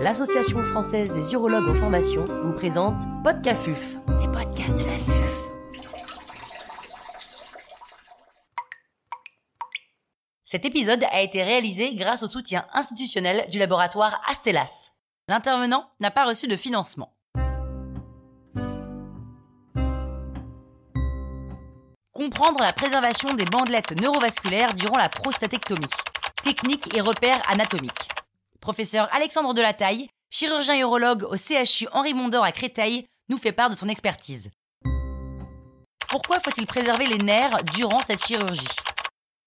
l'Association française des urologues en formation vous présente Podcafuf, les podcasts de la FUF. Cet épisode a été réalisé grâce au soutien institutionnel du laboratoire Astellas. L'intervenant n'a pas reçu de financement. Comprendre la préservation des bandelettes neurovasculaires durant la prostatectomie. Technique et repères anatomiques. Professeur Alexandre Delataille, chirurgien urologue au CHU Henri Mondor à Créteil, nous fait part de son expertise. Pourquoi faut-il préserver les nerfs durant cette chirurgie?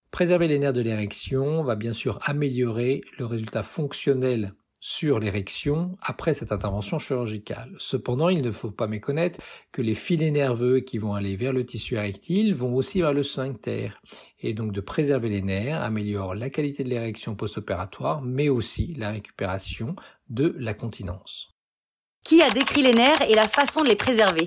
Préserver les nerfs de l'érection va bien sûr améliorer le résultat fonctionnel sur l'érection après cette intervention chirurgicale. Cependant, il ne faut pas méconnaître que les filets nerveux qui vont aller vers le tissu érectile vont aussi vers le sphincter. Et donc de préserver les nerfs améliore la qualité de l'érection post-opératoire, mais aussi la récupération de la continence. Qui a décrit les nerfs et la façon de les préserver?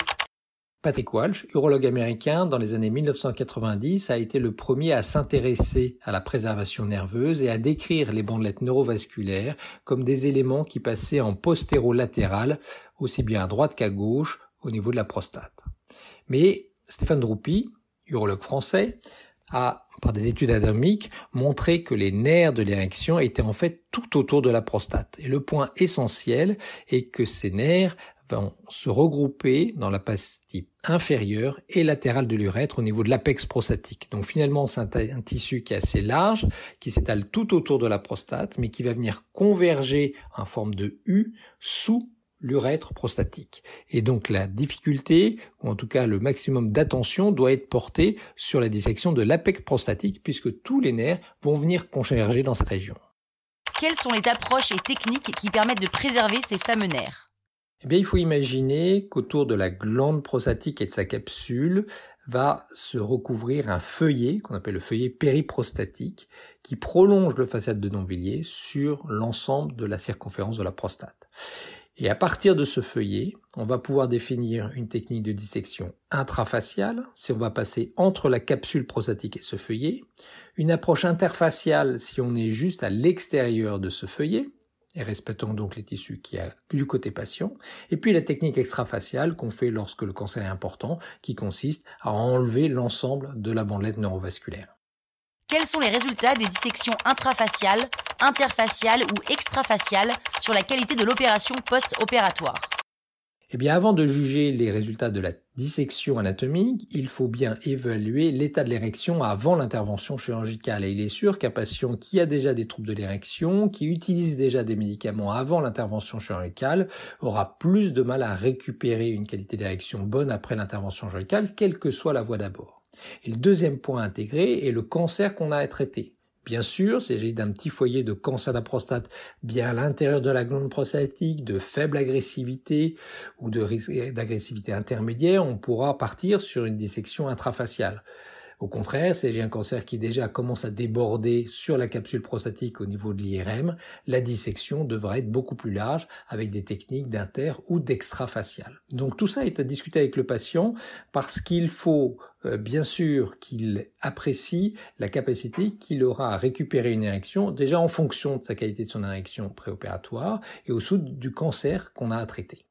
Patrick Walsh, urologue américain dans les années 1990, a été le premier à s'intéresser à la préservation nerveuse et à décrire les bandelettes neurovasculaires comme des éléments qui passaient en postérolatéral, aussi bien à droite qu'à gauche, au niveau de la prostate. Mais Stéphane Droupi, urologue français, a, par des études anatomiques, montré que les nerfs de l'érection étaient en fait tout autour de la prostate. Et le point essentiel est que ces nerfs vont se regrouper dans la partie inférieure et latérale de l'urètre au niveau de l'apex prostatique. Donc finalement, c'est un, tissu qui est assez large, qui s'étale tout autour de la prostate, mais qui va venir converger en forme de U sous l'urètre prostatique. Et donc la difficulté, ou en tout cas le maximum d'attention, doit être porté sur la dissection de l'apex prostatique, puisque tous les nerfs vont venir converger dans cette région. Quelles sont les approches et techniques qui permettent de préserver ces fameux nerfs? Eh bien, il faut imaginer qu'autour de la glande prostatique et de sa capsule va se recouvrir un feuillet qu'on appelle le feuillet périprostatique qui prolonge le façade de Nonvilliers sur l'ensemble de la circonférence de la prostate. Et à partir de ce feuillet, on va pouvoir définir une technique de dissection intrafaciale, si on va passer entre la capsule prostatique et ce feuillet, une approche interfaciale si on est juste à l'extérieur de ce feuillet, et respectant donc les tissus qui a du côté patient. Et puis la technique extrafaciale qu'on fait lorsque le cancer est important, qui consiste à enlever l'ensemble de la bandelette neurovasculaire. Quels sont les résultats des dissections intrafaciales, interfaciales ou extrafaciales sur la qualité de l'opération post-opératoire? Eh bien, avant de juger les résultats de la dissection anatomique, il faut bien évaluer l'état de l'érection avant l'intervention chirurgicale. Et il est sûr qu'un patient qui a déjà des troubles de l'érection, qui utilise déjà des médicaments avant l'intervention chirurgicale, aura plus de mal à récupérer une qualité d'érection bonne après l'intervention chirurgicale, quelle que soit la voie d'abord. Et le deuxième point intégré est le cancer qu'on a à traiter. Bien sûr, s'il s'agit d'un petit foyer de cancer de la prostate bien à l'intérieur de la glande prostatique, de faible agressivité ou d'agressivité intermédiaire, on pourra partir sur une dissection intrafaciale. Au contraire, si j'ai un cancer qui déjà commence à déborder sur la capsule prostatique au niveau de l'IRM, la dissection devra être beaucoup plus large avec des techniques d'inter ou d'extrafacial. Donc tout ça est à discuter avec le patient parce qu'il faut euh, bien sûr qu'il apprécie la capacité qu'il aura à récupérer une érection déjà en fonction de sa qualité de son érection préopératoire et au sous du cancer qu'on a à traiter.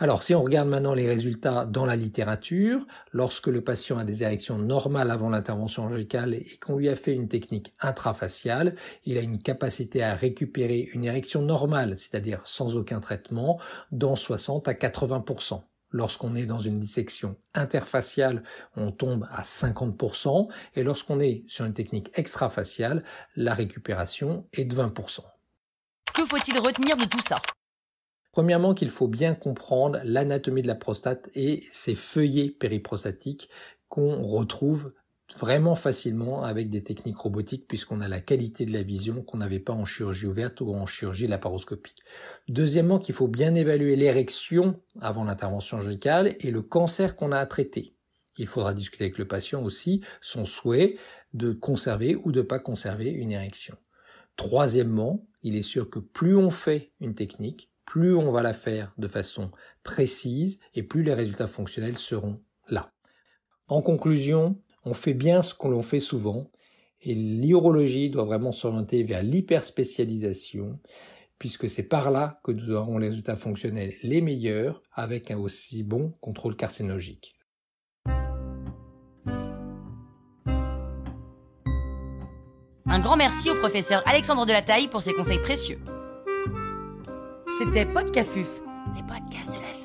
Alors, si on regarde maintenant les résultats dans la littérature, lorsque le patient a des érections normales avant l'intervention chirurgicale et qu'on lui a fait une technique intrafaciale, il a une capacité à récupérer une érection normale, c'est-à-dire sans aucun traitement, dans 60 à 80%. Lorsqu'on est dans une dissection interfaciale, on tombe à 50%, et lorsqu'on est sur une technique extrafaciale, la récupération est de 20%. Que faut-il retenir de tout ça? Premièrement, qu'il faut bien comprendre l'anatomie de la prostate et ses feuillets périprostatiques qu'on retrouve vraiment facilement avec des techniques robotiques puisqu'on a la qualité de la vision qu'on n'avait pas en chirurgie ouverte ou en chirurgie laparoscopique. Deuxièmement, qu'il faut bien évaluer l'érection avant l'intervention chirurgicale et le cancer qu'on a à traiter. Il faudra discuter avec le patient aussi son souhait de conserver ou de pas conserver une érection. Troisièmement, il est sûr que plus on fait une technique, plus on va la faire de façon précise et plus les résultats fonctionnels seront là. En conclusion, on fait bien ce qu'on fait souvent et l'urologie doit vraiment s'orienter vers l'hyperspécialisation puisque c'est par là que nous aurons les résultats fonctionnels les meilleurs avec un aussi bon contrôle carcinologique. Un grand merci au professeur Alexandre Delataille pour ses conseils précieux. C'était Podcafuf, les podcasts de